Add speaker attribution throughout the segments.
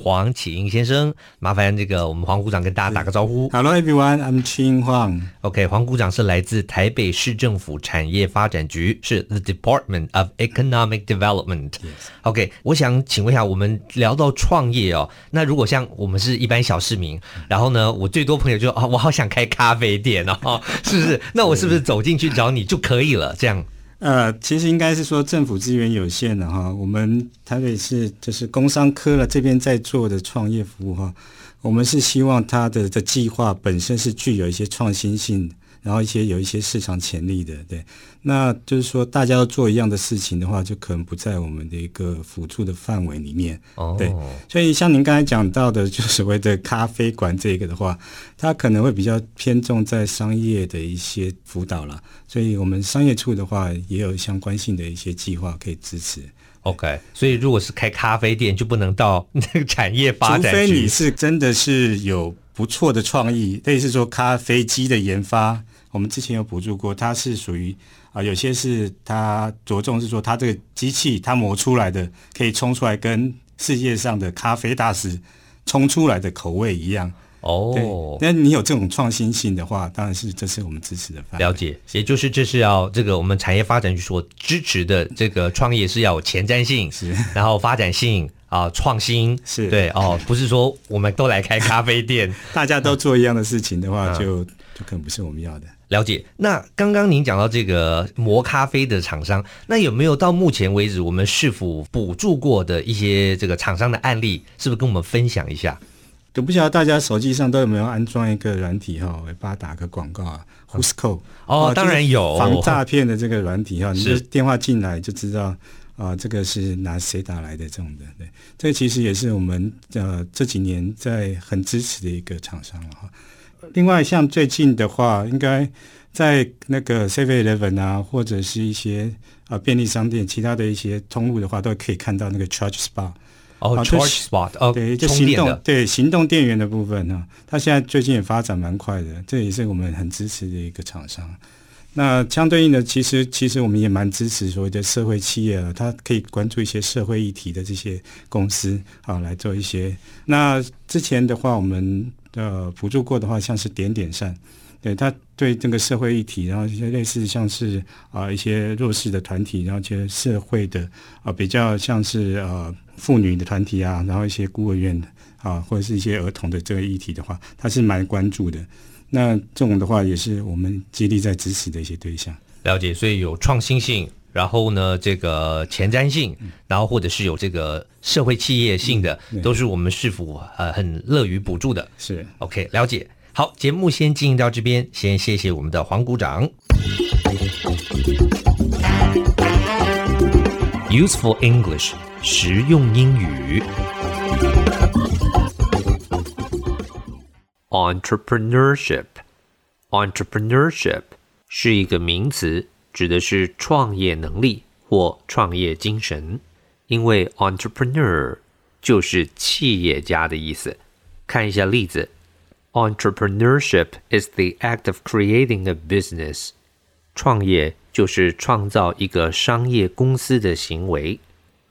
Speaker 1: 黄启英先生，麻烦这个我们黄股长跟大家打个招呼。
Speaker 2: Hello everyone, I'm Qing Huang.
Speaker 1: OK，黄股长是来自台北市政府产业发展局，是 The Department of Economic Development. OK，我想请问一下，我们聊到创业哦，那如果像我们是一般小市民，然后呢，我最多朋友就啊，我好想开咖啡店哦，是不是？那我是不是走进去找你就可以了？这样？
Speaker 2: 呃，其实应该是说政府资源有限的哈，我们台北市就是工商科了这边在做的创业服务哈，我们是希望它的的计划本身是具有一些创新性。然后一些有一些市场潜力的，对，那就是说大家要做一样的事情的话，就可能不在我们的一个辅助的范围里面。哦，对，所以像您刚才讲到的，就所谓的咖啡馆这个的话，它可能会比较偏重在商业的一些辅导啦。所以我们商业处的话，也有相关性的一些计划可以支持。
Speaker 1: OK，所以如果是开咖啡店，就不能到那个产业发展。
Speaker 2: 除非你是真的是有不错的创意，类似说咖啡机的研发。我们之前有补助过，它是属于啊，有些是它着重是说，它这个机器它磨出来的可以冲出来，跟世界上的咖啡大师冲出来的口味一样哦。那你有这种创新性的话，当然是这是我们支持的范。
Speaker 1: 了解，也就是这是要这个我们产业发展局所支持的这个创业是要有前瞻性，是然后发展性啊，创新是对哦，不是说我们都来开咖啡店，
Speaker 2: 大家都做一样的事情的话，就就可能不是我们要的。
Speaker 1: 了解。那刚刚您讲到这个磨咖啡的厂商，那有没有到目前为止我们是否补助过的一些这个厂商的案例，是不是跟我们分享一下？
Speaker 2: 都不晓得大家手机上都有没有安装一个软体哈？我帮他打个广告啊，Whoscall
Speaker 1: 哦，当然有
Speaker 2: 防诈骗的这个软体哈，你的电话进来就知道啊，这个是拿谁打来的这种的。对，这其实也是我们呃这几年在很支持的一个厂商了哈。另外，像最近的话，应该在那个 Seven Eleven 啊，或者是一些啊便利商店，其他的一些通路的话，都可以看到那个 Charge Spot。
Speaker 1: 哦、oh，Charge Spot，哦，
Speaker 2: 对，就行动，对，行动电源的部分呢，它现在最近也发展蛮快的，这也是我们很支持的一个厂商。那相对应的，其实其实我们也蛮支持所谓的社会企业啊，它可以关注一些社会议题的这些公司啊，来做一些。那之前的话，我们。呃，辅助过的话，像是点点善，对他对这个社会议题，然后一些类似像是啊、一些弱势的团体，然后一些社会的啊、比较像是呃妇女的团体啊，然后一些孤儿院啊，或者是一些儿童的这个议题的话，他是蛮关注的。那这种的话，也是我们极力在支持的一些对象。
Speaker 1: 了解，所以有创新性。然后呢，这个前瞻性，然后或者是有这个社会企业性的，嗯、都是我们市府呃很乐于补助的。
Speaker 2: 是
Speaker 1: OK，了解。好，节目先进行到这边，先谢谢我们的黄股长。Useful English，实用英语。Entrepreneurship，Entrepreneurship 是一个名词。指的是创业能力或创业精神，因为 entrepreneur 就是企业家的意思。看一下例子：Entrepreneurship is the act of creating a business。创业就是创造一个商业公司的行为。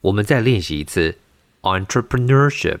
Speaker 1: 我们再练习一次：Entrepreneurship。